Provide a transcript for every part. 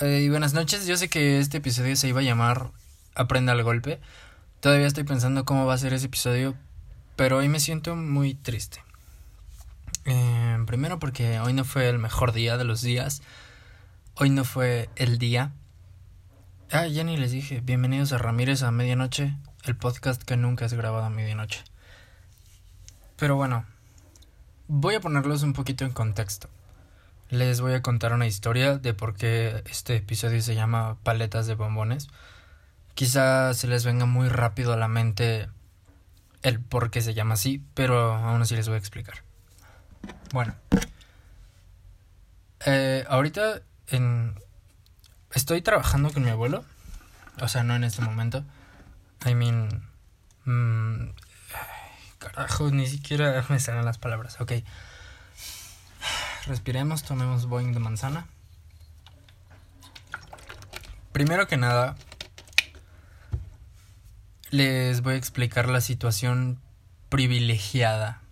Eh, y buenas noches, yo sé que este episodio se iba a llamar Aprenda al golpe. Todavía estoy pensando cómo va a ser ese episodio, pero hoy me siento muy triste. Eh, primero porque hoy no fue el mejor día de los días. Hoy no fue el día. Ah, ya ni les dije, bienvenidos a Ramírez a medianoche, el podcast que nunca es grabado a medianoche. Pero bueno, voy a ponerlos un poquito en contexto. Les voy a contar una historia de por qué este episodio se llama Paletas de Bombones. Quizá se les venga muy rápido a la mente el por qué se llama así, pero aún así les voy a explicar. Bueno, eh, ahorita estoy trabajando con mi abuelo, o sea, no en este momento. I mean, mmm, carajo, ni siquiera me salen las palabras. Ok, respiremos, tomemos Boeing de manzana. Primero que nada, les voy a explicar la situación privilegiada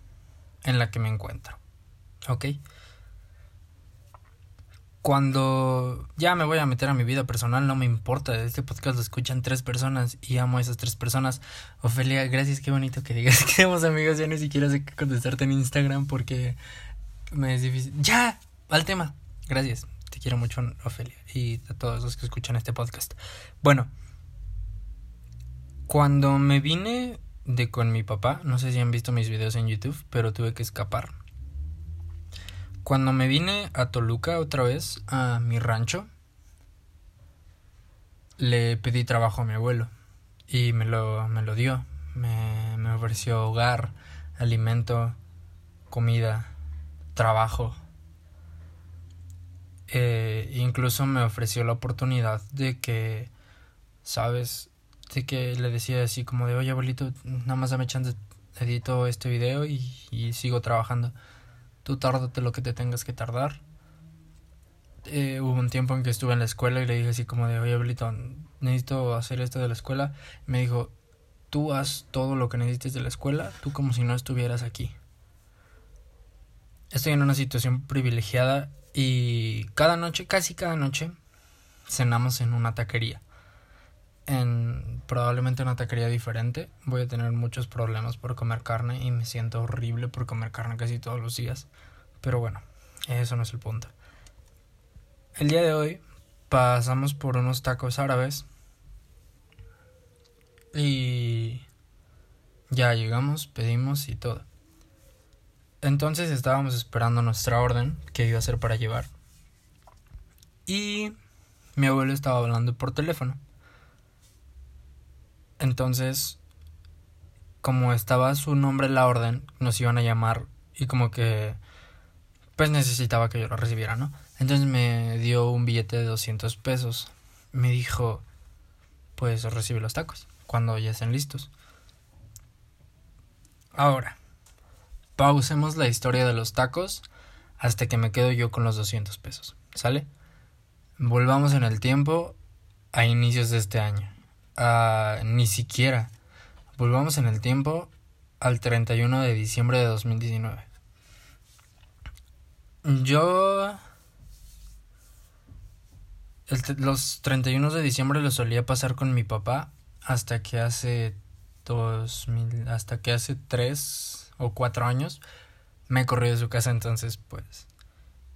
en la que me encuentro. ¿Ok? Cuando ya me voy a meter a mi vida personal, no me importa. Este podcast lo escuchan tres personas y amo a esas tres personas. Ofelia, gracias, qué bonito que digas que somos amigos. Ya ni siquiera sé qué contestarte en Instagram porque me es difícil. ¡Ya! Al tema. Gracias. Te quiero mucho, Ofelia. Y a todos los que escuchan este podcast. Bueno. Cuando me vine de con mi papá, no sé si han visto mis videos en YouTube, pero tuve que escapar cuando me vine a Toluca otra vez, a mi rancho, le pedí trabajo a mi abuelo y me lo, me lo dio. Me, me ofreció hogar, alimento, comida, trabajo. Eh, incluso me ofreció la oportunidad de que, ¿sabes? De que le decía así como de, oye abuelito, nada más dame chance, edito este video y, sigo trabajando tú tárdate lo que te tengas que tardar. Eh, hubo un tiempo en que estuve en la escuela y le dije así como de, oye, Abuelito, necesito hacer esto de la escuela. me dijo, tú haz todo lo que necesites de la escuela, tú como si no estuvieras aquí. Estoy en una situación privilegiada y cada noche, casi cada noche, cenamos en una taquería. En probablemente una taquería diferente. Voy a tener muchos problemas por comer carne y me siento horrible por comer carne casi todos los días. Pero bueno, eso no es el punto. El día de hoy pasamos por unos tacos árabes y ya llegamos, pedimos y todo. Entonces estábamos esperando nuestra orden que iba a ser para llevar. Y mi abuelo estaba hablando por teléfono. Entonces, como estaba su nombre en la orden, nos iban a llamar y como que pues necesitaba que yo lo recibiera, ¿no? Entonces me dio un billete de 200 pesos. Me dijo, pues recibe los tacos cuando ya estén listos. Ahora, pausemos la historia de los tacos hasta que me quedo yo con los 200 pesos, ¿sale? Volvamos en el tiempo a inicios de este año ni siquiera. Volvamos en el tiempo al 31 de diciembre de 2019. Yo... los 31 de diciembre los solía pasar con mi papá hasta que hace 2000, hasta que hace 3 o 4 años me corrió de su casa entonces pues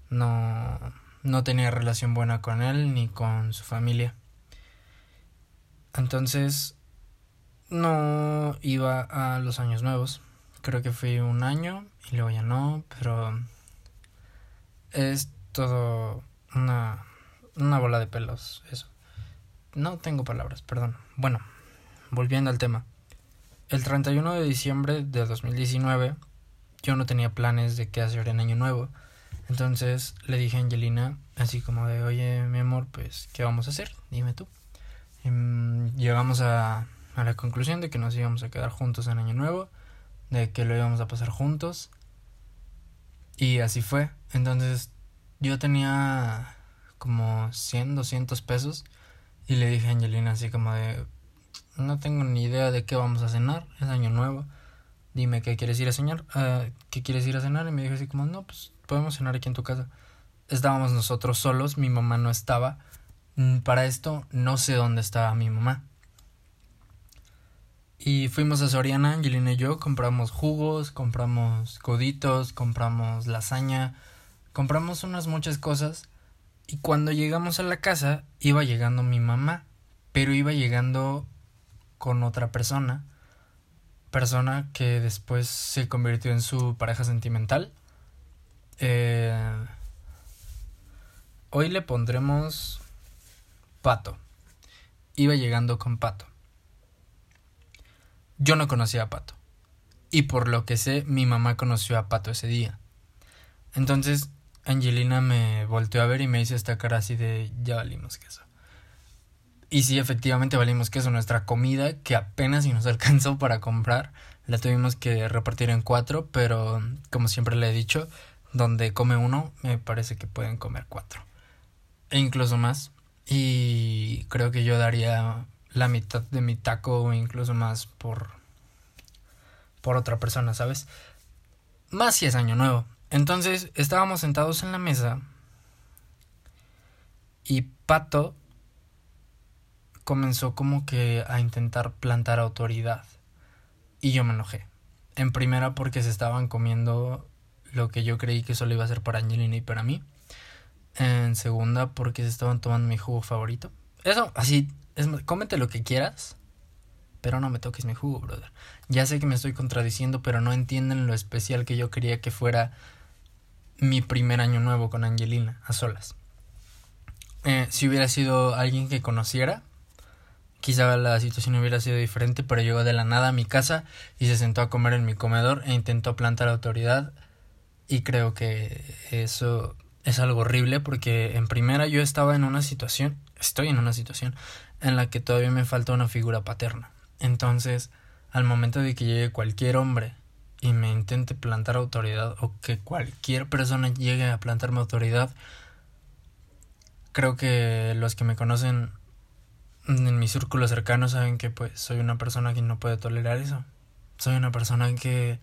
no no tenía relación buena con él ni con su familia. Entonces, no iba a los años nuevos. Creo que fui un año y luego ya no, pero es todo una, una bola de pelos, eso. No tengo palabras, perdón. Bueno, volviendo al tema. El 31 de diciembre de 2019 yo no tenía planes de qué hacer en año nuevo. Entonces le dije a Angelina así como de, oye mi amor, pues, ¿qué vamos a hacer? Dime tú. Em, llegamos a, a la conclusión de que nos íbamos a quedar juntos en Año Nuevo, de que lo íbamos a pasar juntos. Y así fue. Entonces yo tenía como 100, 200 pesos y le dije a Angelina así como de, no tengo ni idea de qué vamos a cenar, es año nuevo, dime qué quieres ir a cenar, uh, qué quieres ir a cenar y me dijo así como, no, pues podemos cenar aquí en tu casa. Estábamos nosotros solos, mi mamá no estaba Mm, para esto no sé dónde estaba mi mamá. Y fuimos a Soriana, Angelina y yo, compramos jugos, compramos coditos, compramos lasaña, compramos unas muchas cosas. Y cuando llegamos a la casa, iba llegando mi mamá, pero iba llegando con otra persona, persona que después se convirtió en su pareja sentimental. Eh, hoy le pondremos Pato. Iba llegando con Pato. Yo no conocía a Pato. Y por lo que sé, mi mamá conoció a Pato ese día. Entonces, Angelina me volteó a ver y me hizo esta cara así de ya valimos queso. Y sí, efectivamente valimos queso. Nuestra comida, que apenas si nos alcanzó para comprar, la tuvimos que repartir en cuatro, pero como siempre le he dicho, donde come uno, me parece que pueden comer cuatro. E incluso más. Y creo que yo daría la mitad de mi taco o incluso más por por otra persona, ¿sabes? Más si es año nuevo. Entonces estábamos sentados en la mesa y Pato comenzó como que a intentar plantar autoridad y yo me enojé. En primera porque se estaban comiendo lo que yo creí que solo iba a ser para Angelina y para mí. En segunda porque se estaban tomando mi jugo favorito. Eso, así es, cómete lo que quieras, pero no me toques mi jugo, brother. Ya sé que me estoy contradiciendo, pero no entienden lo especial que yo quería que fuera mi primer año nuevo con Angelina, a solas. Eh, si hubiera sido alguien que conociera, quizá la situación hubiera sido diferente, pero llegó de la nada a mi casa y se sentó a comer en mi comedor e intentó plantar autoridad. Y creo que eso es algo horrible porque en primera yo estaba en una situación, estoy en una situación en la que todavía me falta una figura paterna. Entonces, al momento de que llegue cualquier hombre y me intente plantar autoridad o que cualquier persona llegue a plantarme autoridad, creo que los que me conocen en mi círculo cercano saben que pues soy una persona que no puede tolerar eso. Soy una persona que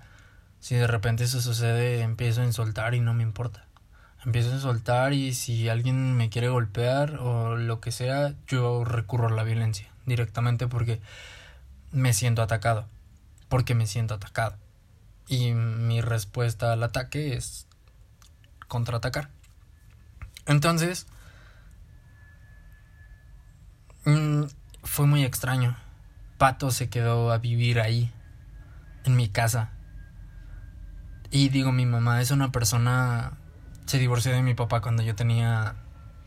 si de repente eso sucede empiezo a insultar y no me importa empiezo a soltar y si alguien me quiere golpear o lo que sea, yo recurro a la violencia directamente porque me siento atacado, porque me siento atacado. Y mi respuesta al ataque es contraatacar. Entonces, mm, fue muy extraño. Pato se quedó a vivir ahí, en mi casa. Y digo, mi mamá es una persona se divorció de mi papá cuando yo tenía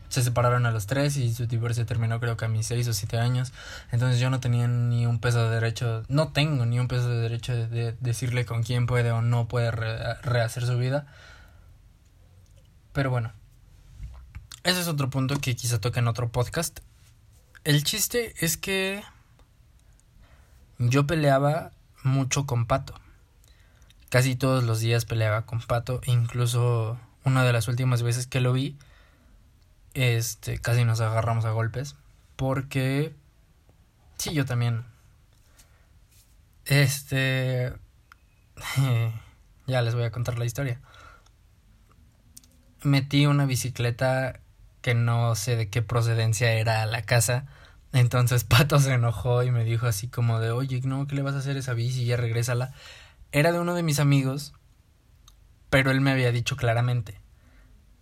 se separaron a los tres y su divorcio terminó creo que a mis seis o siete años. Entonces yo no tenía ni un peso de derecho, no tengo ni un peso de derecho de, decirle con quién puede o no puede rehacer su vida. Pero bueno, ese es otro punto que quizá toque en otro podcast. El chiste es que yo peleaba mucho con Pato. Casi todos los días peleaba con Pato, incluso una de las últimas veces que lo vi, este, casi nos agarramos a golpes. Porque, sí, yo también. Este, ya les voy a contar la historia. Metí una bicicleta que no sé de qué procedencia era a la casa. Entonces Pato se enojó y me dijo así como de, oye, no, ¿qué le vas a hacer a esa bici? Ya regrésala. Era de uno de mis amigos pero él me había dicho claramente,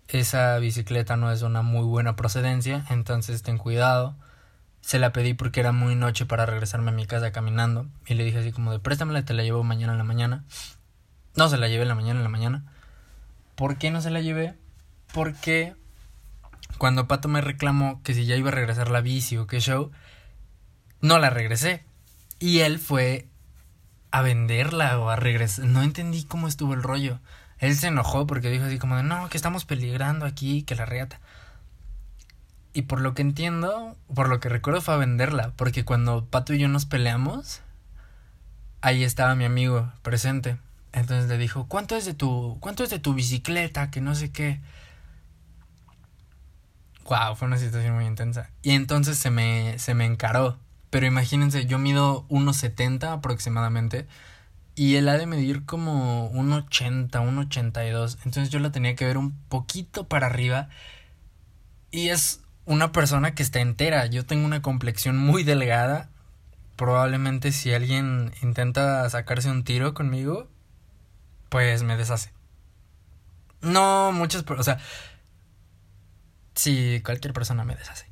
esa bicicleta no es una muy buena procedencia, entonces ten cuidado. Se la pedí porque era muy noche para regresarme a mi casa caminando y le dije así como de préstamela, te la llevo mañana en la mañana. No se la llevé en la mañana en la mañana. ¿Por qué no se la llevé? Porque cuando Pato me reclamó que si ya iba a regresar la bici o qué show, no la regresé. Y él fue a venderla o a regresar. No entendí cómo estuvo el rollo. Él se enojó porque dijo así como de, no, que estamos peligrando aquí, que la reata. Y por lo que entiendo, por lo que recuerdo fue a venderla, porque cuando Pato y yo nos peleamos, ahí estaba mi amigo presente. Entonces le dijo, ¿cuánto es de tu, cuánto es de tu bicicleta? Que no sé qué. Wow, fue una situación muy intensa. Y entonces se me, se me encaró. Pero imagínense, yo mido 1,70 aproximadamente y él ha de medir como un 80, un 82. Entonces yo la tenía que ver un poquito para arriba. Y es una persona que está entera. Yo tengo una complexión muy delgada. Probablemente si alguien intenta sacarse un tiro conmigo, pues me deshace. No, muchas, o sea, si cualquier persona me deshace.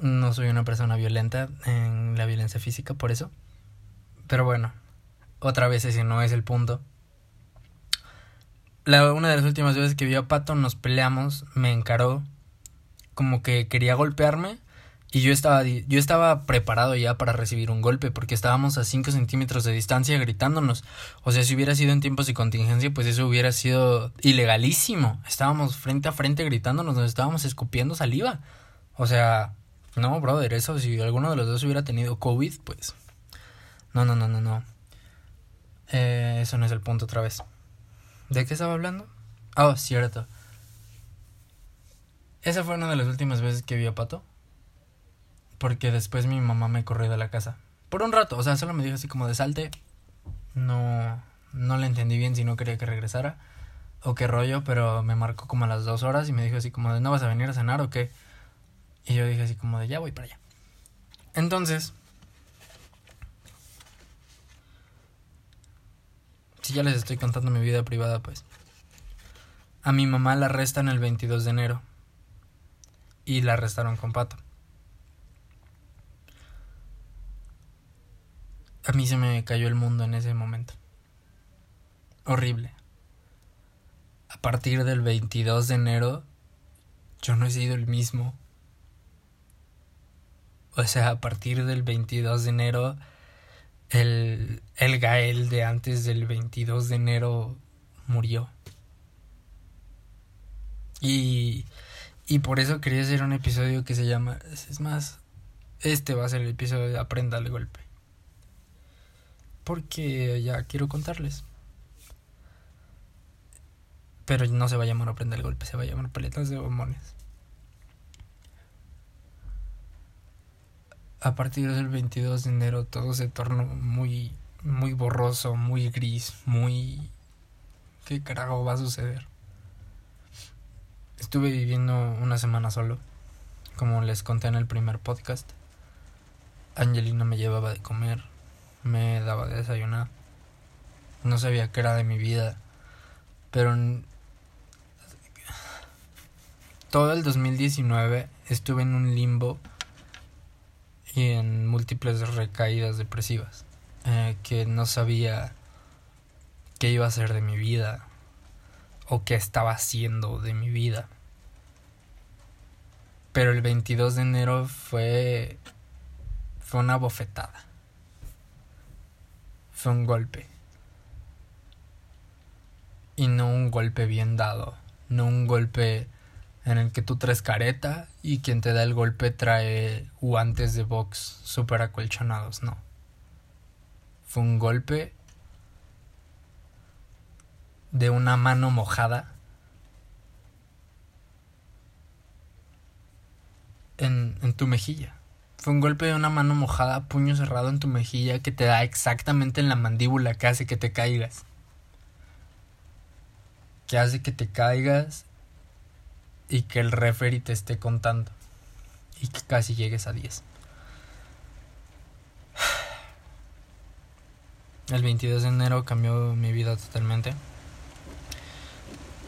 No soy una persona violenta en la violencia física, por eso. Pero bueno, otra vez ese no es el punto. La, una de las últimas veces que vi a Pato nos peleamos, me encaró, como que quería golpearme y yo estaba, yo estaba preparado ya para recibir un golpe porque estábamos a 5 centímetros de distancia gritándonos. O sea, si hubiera sido en tiempos de contingencia, pues eso hubiera sido ilegalísimo. Estábamos frente a frente gritándonos, nos estábamos escupiendo saliva. O sea, no, brother, eso si alguno de los dos hubiera tenido COVID, pues... No, no, no, no, no. Eh, eso no es el punto otra vez. ¿De qué estaba hablando? Ah, oh, cierto. Esa fue una de las últimas veces que vi a Pato. Porque después mi mamá me corrió de la casa. Por un rato, o sea, solo me dijo así como de salte. No, no le entendí bien si no quería que regresara. O qué rollo, pero me marcó como a las dos horas y me dijo así como de no vas a venir a cenar o qué. Y yo dije así como de ya voy para allá. Entonces, si ya les estoy contando mi vida privada, pues. A mi mamá la arrestan el 22 de enero. Y la arrestaron con pato. A mí se me cayó el mundo en ese momento. Horrible. A partir del 22 de enero, yo no he sido el mismo. O sea, a partir del 22 de enero, el, el Gael de antes del 22 de enero murió. Y, y por eso quería hacer un episodio que se llama, es más, este va a ser el episodio de Aprenda el golpe. Porque ya quiero contarles. Pero no se va a llamar Aprenda el golpe, se va a llamar Paletas de Bombones. a partir del 22 de enero todo se tornó muy, muy borroso, muy gris, muy... ¿Qué carajo va a suceder? Estuve viviendo una semana solo, como les conté en el primer podcast. Angelina me llevaba de comer, me daba de desayunar. No sabía qué era de mi vida, pero todo el 2019 estuve en un limbo y en múltiples recaídas depresivas, eh, que no sabía qué iba a hacer de mi vida o qué estaba haciendo de mi vida. Pero el 22 de enero fue fue una bofetada. Fue un golpe. Y no un golpe bien dado, no un golpe en el que tú traes careta y quien te da el golpe trae guantes de box super acolchonados, no. Fue un golpe de una mano mojada en, en tu mejilla. Fue un golpe de una mano mojada, puño cerrado en tu mejilla que te da exactamente en la mandíbula que hace que te caigas. Que hace que te caigas y que el referee te esté contando y que casi llegues a 10. El 22 de enero cambió mi vida totalmente.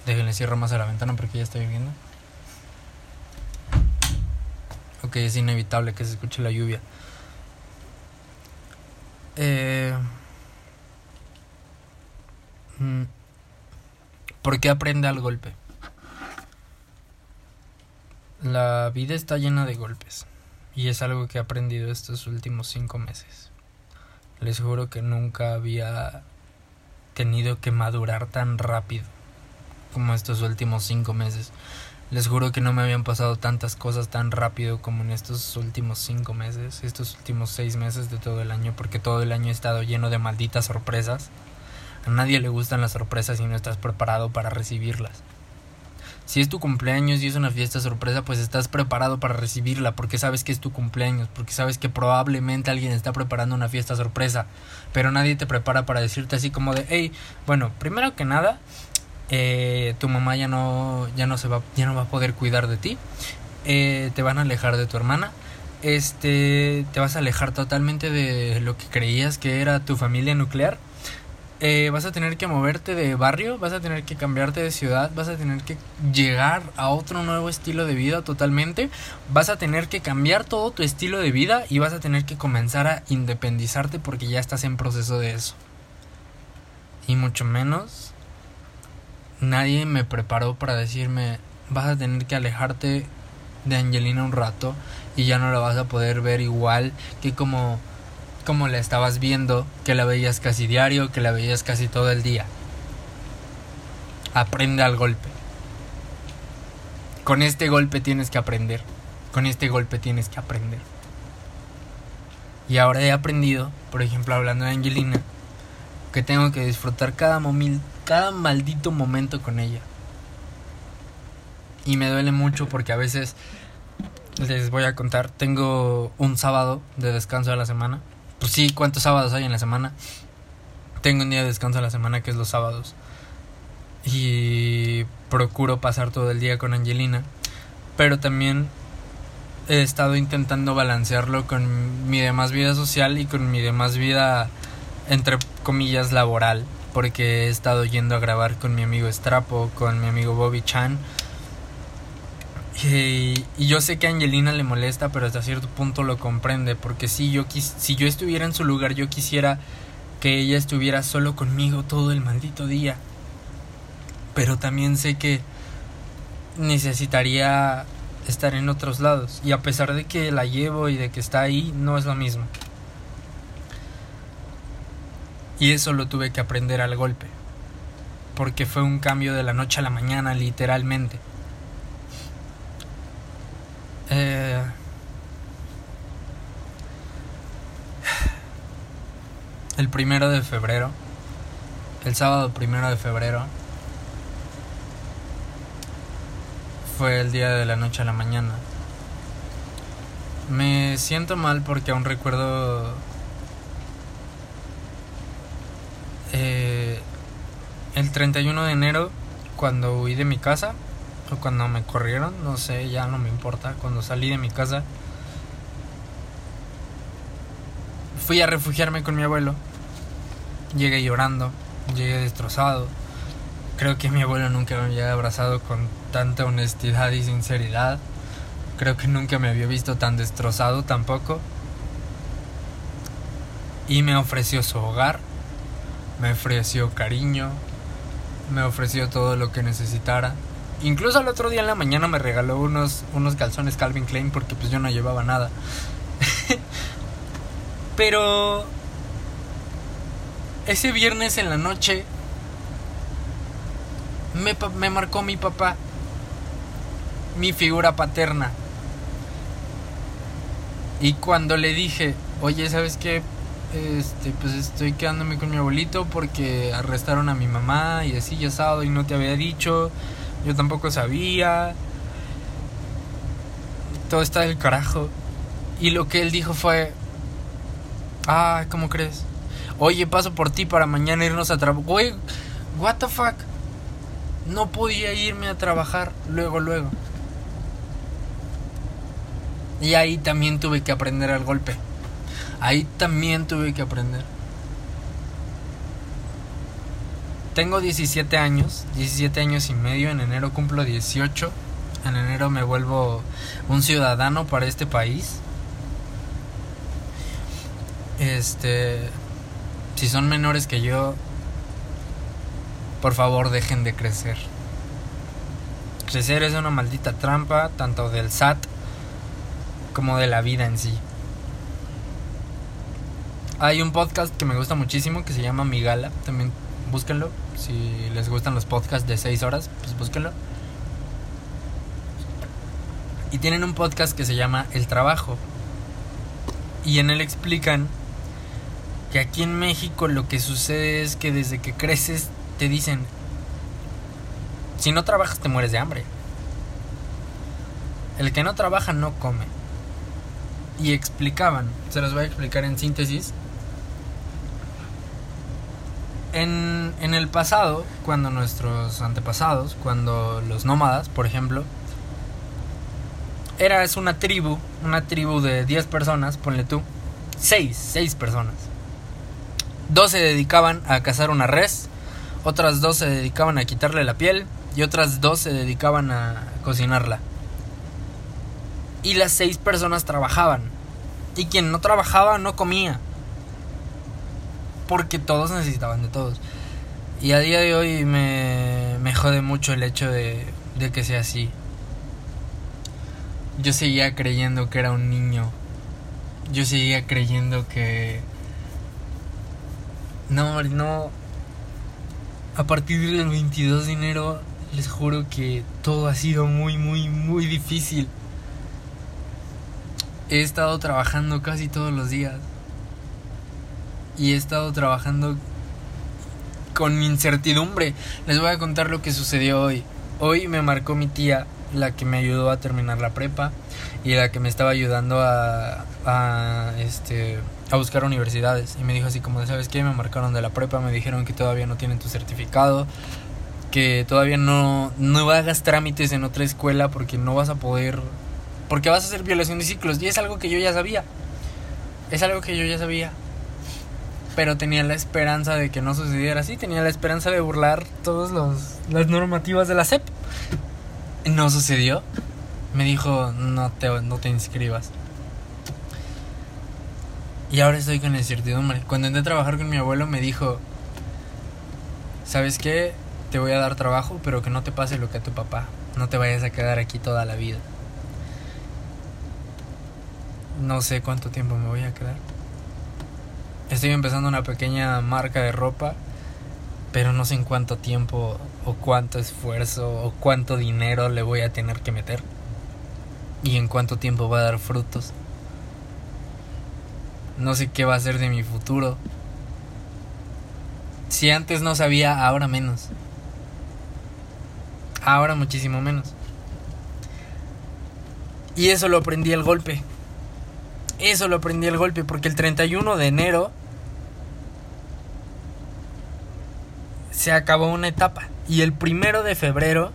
Déjenle cierro más a la ventana porque ya estoy viviendo. Ok, es inevitable que se escuche la lluvia. Eh, mm, ¿Por qué aprende al golpe? La vida está llena de golpes y es algo que he aprendido estos últimos cinco meses. Les juro que nunca había tenido que madurar tan rápido como estos últimos cinco meses. Les juro que no me habían pasado tantas cosas tan rápido como en estos últimos cinco meses, estos últimos seis meses de todo el año, porque todo el año he estado lleno de malditas sorpresas. A nadie le gustan las sorpresas y no estás preparado para recibirlas. Si es tu cumpleaños y es una fiesta sorpresa, pues estás preparado para recibirla porque sabes que es tu cumpleaños, porque sabes que probablemente alguien está preparando una fiesta sorpresa, pero nadie te prepara para decirte así como de, hey, bueno, primero que nada, eh, tu mamá ya no, ya no se va, ya no va a poder cuidar de ti eh, te van a alejar de tu hermana, este, te vas a alejar totalmente de lo que creías que era tu familia nuclear. Eh, vas a tener que moverte de barrio, vas a tener que cambiarte de ciudad, vas a tener que llegar a otro nuevo estilo de vida totalmente, vas a tener que cambiar todo tu estilo de vida y vas a tener que comenzar a independizarte porque ya estás en proceso de eso. Y mucho menos, nadie me preparó para decirme, vas a tener que alejarte de Angelina un rato y ya no la vas a poder ver igual que como como la estabas viendo, que la veías casi diario, que la veías casi todo el día. Aprende al golpe. Con este golpe tienes que aprender. Con este golpe tienes que aprender. Y ahora he aprendido, por ejemplo, hablando de Angelina, que tengo que disfrutar cada, cada maldito momento con ella. Y me duele mucho porque a veces les voy a contar, tengo un sábado de descanso a la semana pues sí, ¿cuántos sábados hay en la semana? Tengo un día de descanso a la semana que es los sábados. Y procuro pasar todo el día con Angelina. Pero también he estado intentando balancearlo con mi demás vida social y con mi demás vida, entre comillas, laboral. Porque he estado yendo a grabar con mi amigo Strapo, con mi amigo Bobby Chan y, yo sé que a Angelina le molesta, pero hasta cierto punto lo comprende, porque si yo, si yo estuviera en su lugar, yo quisiera que ella estuviera solo conmigo todo el maldito día. Pero también sé que necesitaría estar en otros lados. Y a pesar de que la llevo y de que está ahí, no es lo mismo. Y eso lo tuve que aprender al golpe. Porque fue un cambio de la noche a la mañana, literalmente. Eh, el primero de febrero, el sábado primero de febrero, fue el día de la noche a la mañana. Me siento mal porque aún recuerdo eh, el 31 de enero cuando huí de mi casa o cuando me corrieron, no sé, ya no me importa. Cuando salí de mi casa, fui a refugiarme con mi abuelo. Llegué llorando, llegué destrozado. Creo que mi abuelo nunca me había abrazado con tanta honestidad y sinceridad. Creo que nunca me había visto tan destrozado tampoco. Y me ofreció su hogar, me ofreció cariño, me ofreció todo lo que necesitara. Incluso el otro día en la mañana me regaló unos, unos calzones Calvin Klein porque pues yo no llevaba nada. Pero ese viernes en la noche me, me marcó mi papá, mi figura paterna. Y cuando le dije, oye, ¿sabes qué? Este, pues estoy quedándome con mi abuelito porque arrestaron a mi mamá y así ya sábado y no te había dicho. Yo tampoco sabía. Todo está del carajo. Y lo que él dijo fue... Ah, ¿cómo crees? Oye, paso por ti para mañana irnos a trabajar. Güey, what the fuck? No podía irme a trabajar luego, luego. Y ahí también tuve que aprender al golpe. Ahí también tuve que aprender. tengo 17 años, 17 años y medio, en enero cumplo 18, en enero me vuelvo un ciudadano para este país. Este, si son menores que yo, por favor dejen de crecer. Crecer es una maldita trampa, tanto del SAT como de la vida en sí. Hay un podcast que me gusta muchísimo que se llama Migala, también búsquenlo. Si les gustan los podcasts de 6 horas, pues búsquenlo. Y tienen un podcast que se llama El Trabajo. Y en él explican que aquí en México lo que sucede es que desde que creces te dicen, si no trabajas te mueres de hambre. El que no trabaja no come. Y explicaban, se los voy a explicar en síntesis, en, el pasado, cuando nuestros antepasados, cuando los nómadas, por ejemplo, era es una tribu, una tribu de 10 personas, ponle tú. 6, 6 personas. Dos se dedicaban a cazar una res, otras dos se dedicaban a quitarle la piel y otras dos se dedicaban a cocinarla. Y las seis personas trabajaban. Y quien no trabajaba no comía. Porque todos necesitaban de todos. Y a día de hoy me, me jode mucho el hecho de, de que sea así. Yo seguía creyendo que era un niño. Yo seguía creyendo que... No, no. A partir del 22 de enero les juro que todo ha sido muy, muy, muy difícil. He estado trabajando casi todos los días. Y he estado trabajando con incertidumbre. Les voy a contar lo que sucedió hoy. Hoy me marcó mi tía, la que me ayudó a terminar la prepa y la que me estaba ayudando a, este a buscar universidades y me dijo así como sabes qué me marcaron de la prepa me dijeron que todavía no tienen tu certificado que todavía no no hagas trámites en otra escuela porque no vas a poder porque vas a hacer violación de ciclos. Y es algo que yo ya sabía. Es algo que yo ya sabía. Pero tenía la esperanza de que no sucediera así. Tenía la esperanza de burlar todas las normativas de la SEP. No sucedió. Me dijo, no te, no te inscribas. Y ahora estoy con incertidumbre. Cuando entré a trabajar con mi abuelo me dijo, ¿sabes qué? Te voy a dar trabajo, pero que no te pase lo que a tu papá. No te vayas a quedar aquí toda la vida. No sé cuánto tiempo me voy a quedar. Estoy empezando una pequeña marca de ropa, pero no sé en cuánto tiempo o cuánto esfuerzo o cuánto dinero le voy a tener que meter. Y en cuánto tiempo va a dar frutos. No sé qué va a ser de mi futuro. Si antes no sabía, ahora menos. Ahora muchísimo menos. Y eso lo aprendí al golpe. Eso lo aprendí el golpe porque el 31 de enero se acabó una etapa y el primero de febrero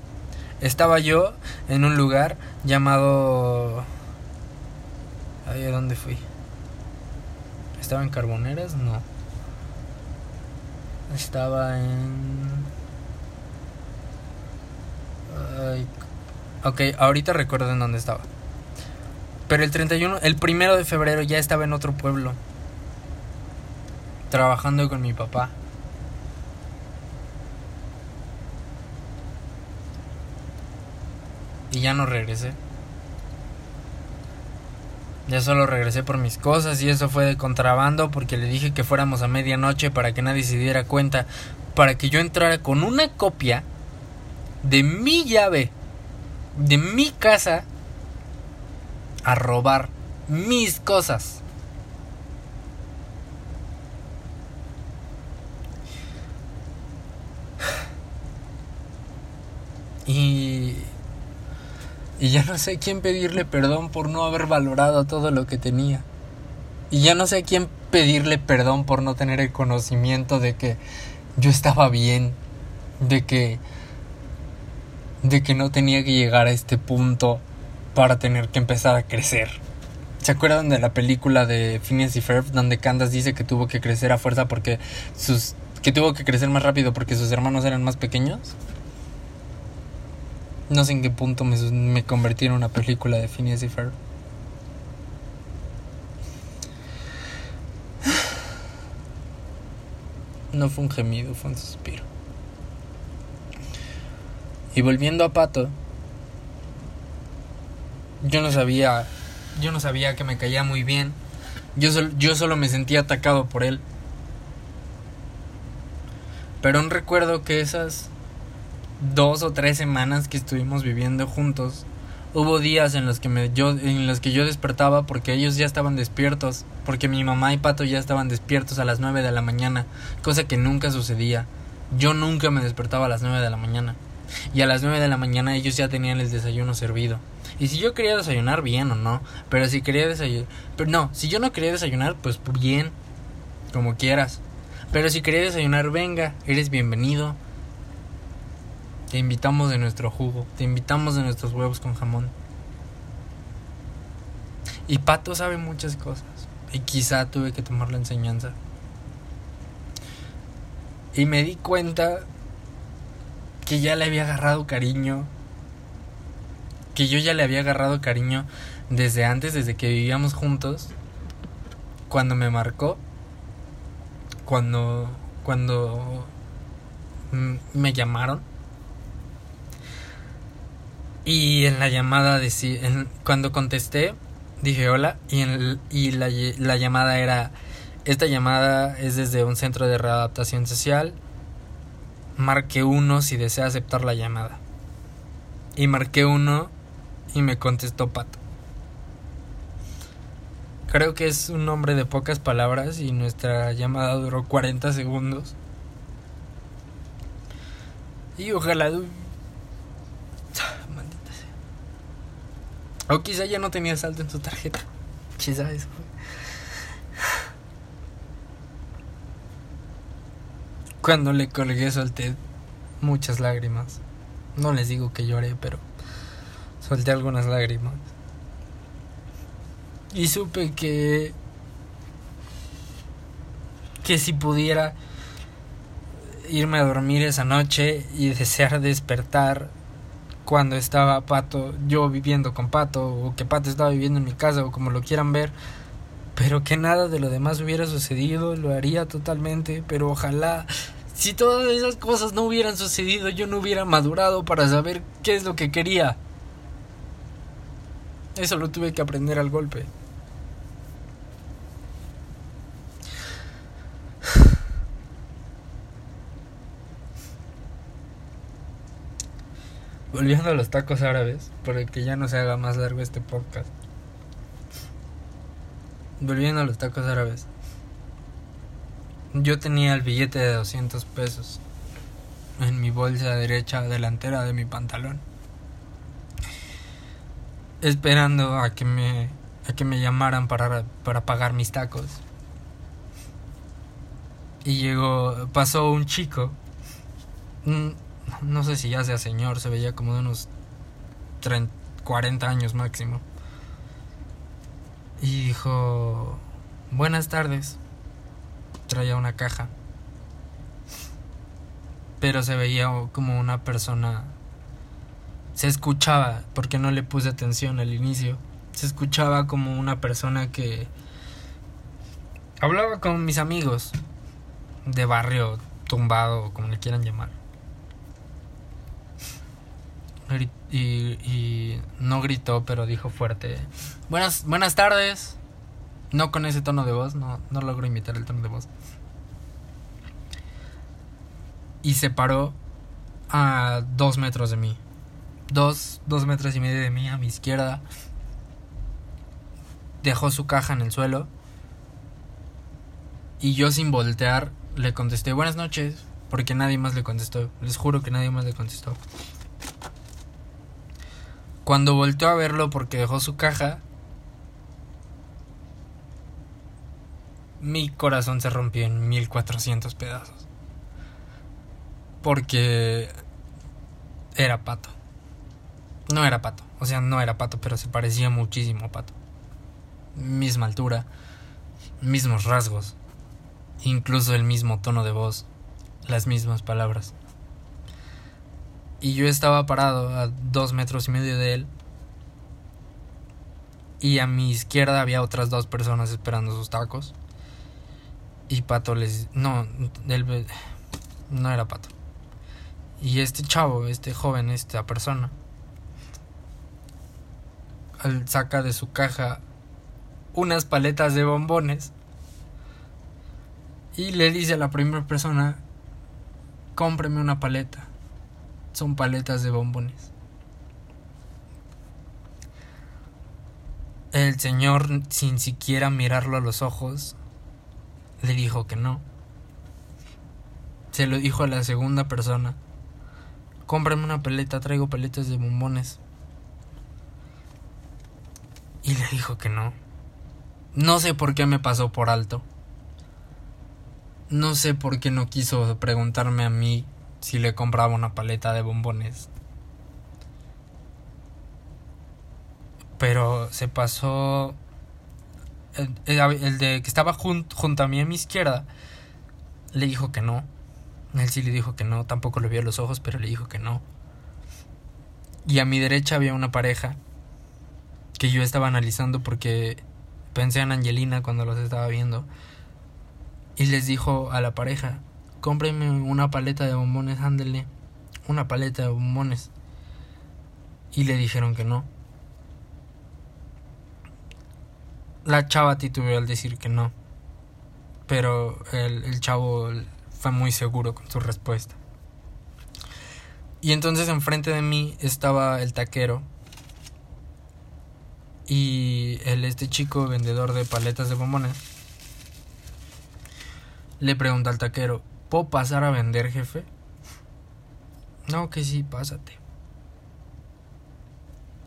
estaba yo en un lugar llamado... ¿A dónde fui? ¿Estaba en Carboneras? No. Estaba en... Ay... Ok, ahorita recuerdo en dónde estaba. Pero el 31, el primero de febrero ya estaba en otro pueblo. Trabajando con mi papá. Ya no regresé. Ya solo regresé por mis cosas y eso fue de contrabando porque le dije que fuéramos a medianoche para que nadie se diera cuenta. Para que yo entrara con una copia de mi llave, de mi casa a robar mis cosas. Y, y ya no sé a quién pedirle perdón por no haber valorado todo lo que tenía. Y ya no sé a quién pedirle perdón por no tener el conocimiento de que yo estaba bien, de que de que no tenía que llegar a este punto para tener que empezar a crecer. ¿Se acuerdan de la película de Phineas y Ferb donde Candace dice que tuvo que crecer a fuerza porque sus que tuvo que crecer más rápido porque sus hermanos eran más pequeños? No sé en qué punto me, me convertí en una película de Phineas y Ferb. No fue un gemido, fue un suspiro. Y volviendo a Pato, yo no sabía, yo no sabía que me caía muy bien. Yo, yo solo me sentía atacado por él. Pero un recuerdo que esas dos o tres semanas que estuvimos viviendo juntos, hubo días en los que me, yo, en los que yo despertaba porque ellos ya estaban despiertos, porque mi mamá y Pato ya estaban despiertos a las nueve de la mañana, cosa que nunca sucedía. Yo nunca me despertaba a las nueve de la mañana. Y a las nueve de la mañana ellos ya tenían el desayuno servido. Y si yo quería desayunar, bien o no. Pero si quería desayunar... Pero no, si yo no quería desayunar, pues bien. Como quieras. Pero si quería desayunar, venga, eres bienvenido. Te invitamos de nuestro jugo. Te invitamos de nuestros huevos con jamón. Y Pato sabe muchas cosas. Y quizá tuve que tomar la enseñanza. Y me di cuenta que ya le había agarrado cariño. Que yo ya le había agarrado cariño desde antes, desde que vivíamos juntos. Cuando me marcó. Cuando. Cuando. Me llamaron. Y en la llamada, en, cuando contesté, dije hola. Y, en y la, la llamada era. Esta llamada es desde un centro de readaptación social marqué uno si desea aceptar la llamada. Y marqué uno y me contestó Pato. Creo que es un nombre de pocas palabras y nuestra llamada duró 40 segundos. Y ojalá... Maldita sea. O quizá ya no tenía salto en su tarjeta. Quizá eso Cuando le colgué solté muchas lágrimas. No les digo que lloré, pero solté algunas lágrimas. Y supe que que si pudiera irme a dormir esa noche y desear despertar cuando estaba Pato, yo viviendo con Pato, o que Pato estaba viviendo en mi casa, o como lo quieran ver, pero que nada de lo demás hubiera sucedido, lo haría totalmente, pero ojalá si todas esas cosas no hubieran sucedido, yo no hubiera madurado para saber qué es lo que quería. Eso lo tuve que aprender al golpe. Volviendo a los tacos árabes, para que ya no se haga más largo este podcast. Volviendo a los tacos árabes. Yo tenía el billete de 200 pesos en mi bolsa derecha delantera de mi pantalón. Esperando a que me a que me llamaran para, para pagar mis tacos. Y llegó pasó un chico no sé si ya sea señor, se veía como de unos 30, 40 años máximo. Y dijo, "Buenas tardes." traía una caja. Pero se veía como una persona... Se escuchaba, porque no le puse atención al inicio. Se escuchaba como una persona que... Hablaba con mis amigos de barrio tumbado, como le quieran llamar. Y, no gritó, pero dijo fuerte. Buenas, buenas tardes. No con ese tono de voz, no, no logro imitar el tono de voz. Y se paró a dos metros de mí. Dos, dos metros y medio de mí a mi izquierda. Dejó su caja en el suelo. Y yo sin voltear le contesté buenas noches. Porque nadie más le contestó. Les juro que nadie más le contestó. Cuando volteó a verlo porque dejó su caja, mi corazón se rompió en 1400 pedazos. Porque era pato. No era pato, o sea, no era pato, pero se parecía muchísimo a pato. Misma altura, mismos rasgos, incluso el mismo tono de voz, las mismas palabras. Y yo estaba parado a dos metros y medio de él. Y a mi izquierda había otras dos personas esperando sus tacos. Y Pato les... No, él, no era Pato. Y este chavo, este joven, esta persona, saca de su caja unas paletas de bombones y le dice a la primera persona, cómpreme una paleta. Son paletas de bombones. El señor, sin siquiera mirarlo a los ojos, le dijo que no. Se lo dijo a la segunda persona. Cómprame una paleta, traigo paletas de bombones. Y le dijo que no. No sé por qué me pasó por alto. No sé por qué no quiso preguntarme a mí si le compraba una paleta de bombones. Pero se pasó el, de que estaba junto a mí a mi izquierda, le dijo que no. Él sí le dijo que no, tampoco le vio los ojos, pero le dijo que no. Y a mi derecha había una pareja que yo estaba analizando porque pensé en Angelina cuando los estaba viendo. Y les dijo a la pareja, cómprenme una paleta de bombones, ándele, una paleta de bombones. Y le dijeron que no. La chava titubeó al decir que no. Pero el, chavo fue muy seguro con su respuesta. Y entonces enfrente de mí estaba el taquero. Y este chico vendedor de paletas de bombones le pregunta al taquero, ¿puedo pasar a vender, jefe? No, que sí, pásate.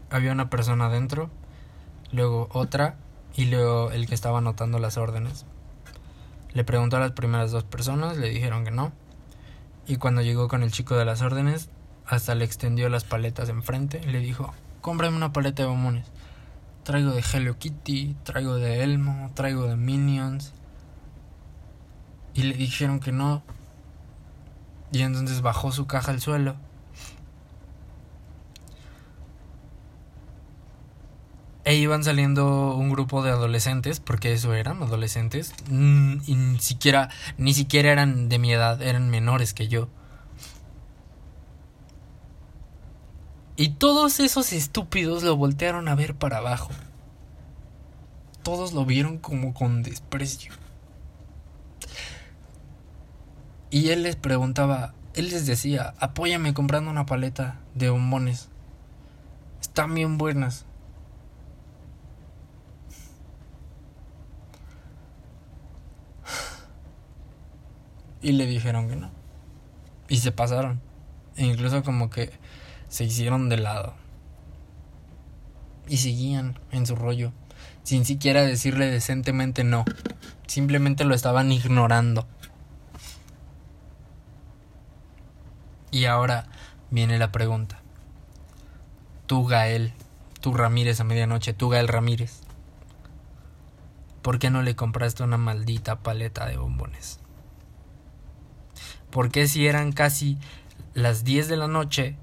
Había una persona adentro, luego otra y luego el que estaba anotando las órdenes. Le preguntó a las primeras dos personas, le dijeron que no. Y cuando llegó con el chico de las órdenes, hasta le extendió las paletas enfrente y le dijo, cómprame una paleta de bombones. Traigo de Hello Kitty, traigo de Elmo, traigo de Minions, y le dijeron que no. Y entonces bajó su caja al suelo. E iban saliendo un grupo de adolescentes, porque eso eran adolescentes, mm, y ni siquiera, ni siquiera eran de mi edad, eran menores que yo. Y todos esos estúpidos lo voltearon a ver para abajo. Todos lo vieron como con desprecio. Y él les preguntaba, él les decía, apóyame comprando una paleta de bombones. Están bien buenas. Y le dijeron que no. Y se pasaron. E incluso como que se hicieron de lado. Y seguían en su rollo. Sin siquiera decirle decentemente no. Simplemente lo estaban ignorando. Y ahora viene la pregunta. Tú, Gael, tú Ramírez a medianoche, tú, Gael Ramírez, ¿por qué no le compraste una maldita paleta de bombones? ¿Por qué si eran casi las 10 de la noche,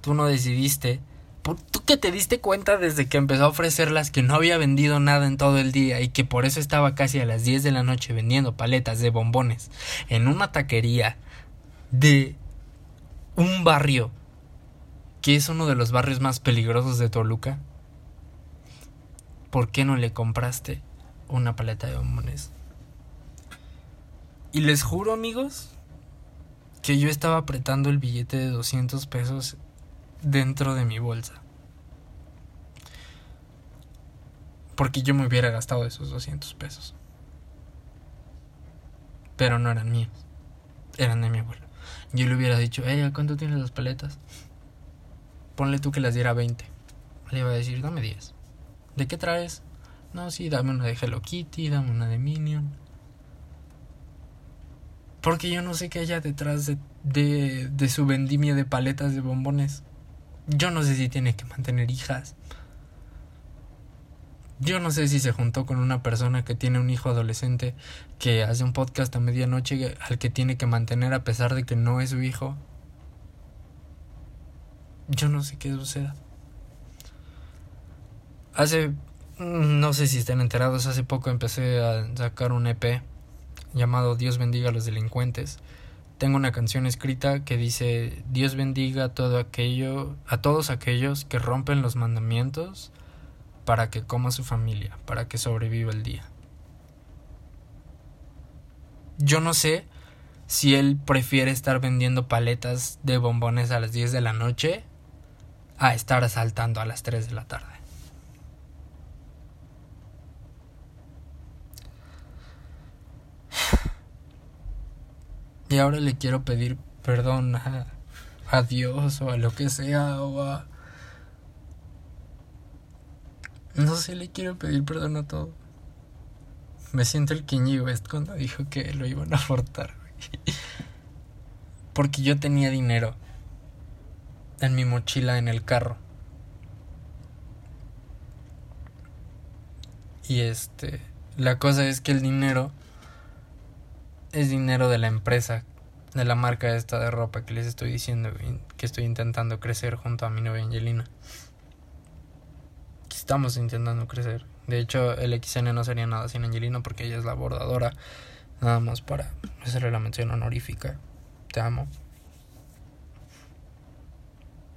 tú no decidiste, tú que te diste cuenta desde que empezó a ofrecerlas que no había vendido nada en todo el día y que por eso estaba casi a las 10 de la noche vendiendo paletas de bombones en una taquería de un barrio que es uno de los barrios más peligrosos de Toluca, ¿por qué no le compraste una paleta de bombones? Y les juro, amigos, que yo estaba apretando el billete de 200 pesos dentro de mi bolsa. Porque yo me hubiera gastado esos 200 pesos. Pero no eran míos, eran de mi abuelo. Yo le hubiera dicho, ella, ¿cuánto tienes las paletas? Ponle tú que las diera 20. Le iba a decir, dame 10. ¿De qué traes? No, sí, dame una de Hello Kitty, dame una de Minion. Porque yo no sé qué haya detrás de, de, de su vendimia de paletas de bombones. Yo no sé si tiene que mantener hijas. Yo no sé si se juntó con una persona que tiene un hijo adolescente que hace un podcast a medianoche al que tiene que mantener a pesar de que no es su hijo. Yo no sé qué suceda. Hace, no sé si estén enterados, hace poco empecé a sacar un EP llamado Dios bendiga a los delincuentes. Tengo una canción escrita que dice Dios bendiga todo aquello, a todos aquellos que rompen los mandamientos para que coma su familia, para que sobreviva el día. Yo no sé si él prefiere estar vendiendo paletas de bombones a las 10 de la noche a estar asaltando a las 3 de la tarde. Y ahora le quiero pedir perdón a, a Dios o a lo que sea o a no sé, le quiero pedir perdón a todo. Me siento el Kanye West cuando dijo que lo iban a abortar. Porque yo tenía dinero en mi mochila en el carro. Y este. La cosa es que el dinero es dinero de la empresa, de la marca esta de ropa que les estoy diciendo, que estoy intentando crecer junto a mi novia Angelina. Estamos intentando crecer. De hecho, el XN no sería nada sin Angelina porque ella es la bordadora. Nada más para hacerle la mención honorífica. Te amo.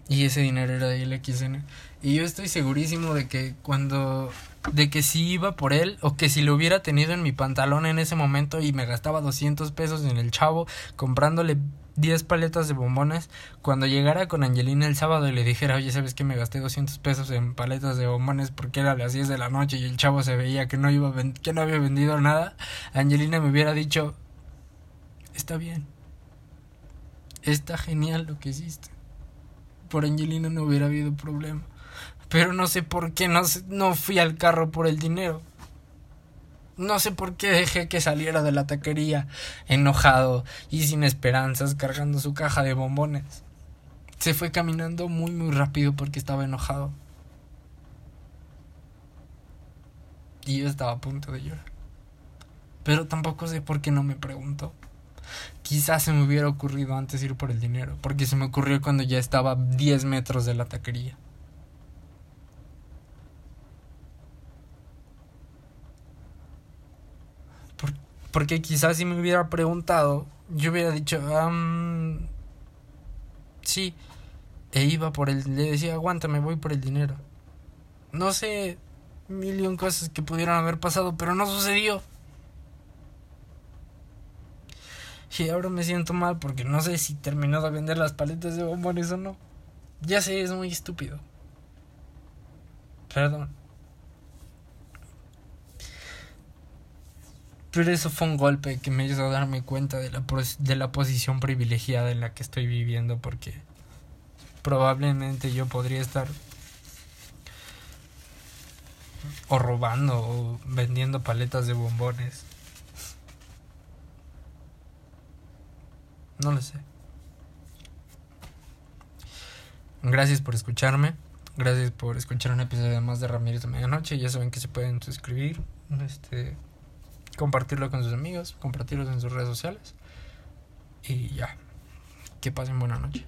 Y ese dinero era del XN. Y yo estoy segurísimo de que cuando de que si iba por él o que si lo hubiera tenido en mi pantalón en ese momento y me gastaba 200 pesos en el chavo comprándole 10 paletas de bombones, cuando llegara con Angelina el sábado y le dijera, oye, ¿sabes que me gasté 200 pesos en paletas de bombones porque era las 10 de la noche y el chavo se veía que no, iba que no había vendido nada? Angelina me hubiera dicho, está bien, está genial lo que hiciste. Por Angelina no hubiera habido problema. Pero no sé por qué no, no fui al carro por el dinero. No sé por qué dejé que saliera de la taquería enojado y sin esperanzas cargando su caja de bombones. Se fue caminando muy muy rápido porque estaba enojado. Y yo estaba a punto de llorar. Pero tampoco sé por qué no me preguntó. Quizás se me hubiera ocurrido antes ir por el dinero, porque se me ocurrió cuando ya estaba a 10 metros de la taquería. Porque quizás si me hubiera preguntado, yo hubiera dicho, sí, e iba por el, le decía, aguanta, me voy por el dinero. No sé, millón cosas que pudieron haber pasado, pero no sucedió. Y ahora me siento mal porque no sé si terminó de vender las paletas de bombones o no. Ya sé, es muy estúpido. Perdón. Pero eso fue un golpe que me hizo darme cuenta de la, de la posición privilegiada en la que estoy viviendo porque probablemente yo podría estar o robando o vendiendo paletas de bombones. No lo sé. Gracias por escucharme. Gracias por escuchar un episodio más de Ramírez de Medianoche. Ya saben que se pueden suscribir. Este compartirlo con sus amigos, compartirlo en sus redes sociales. Y ya, que pasen buena noche.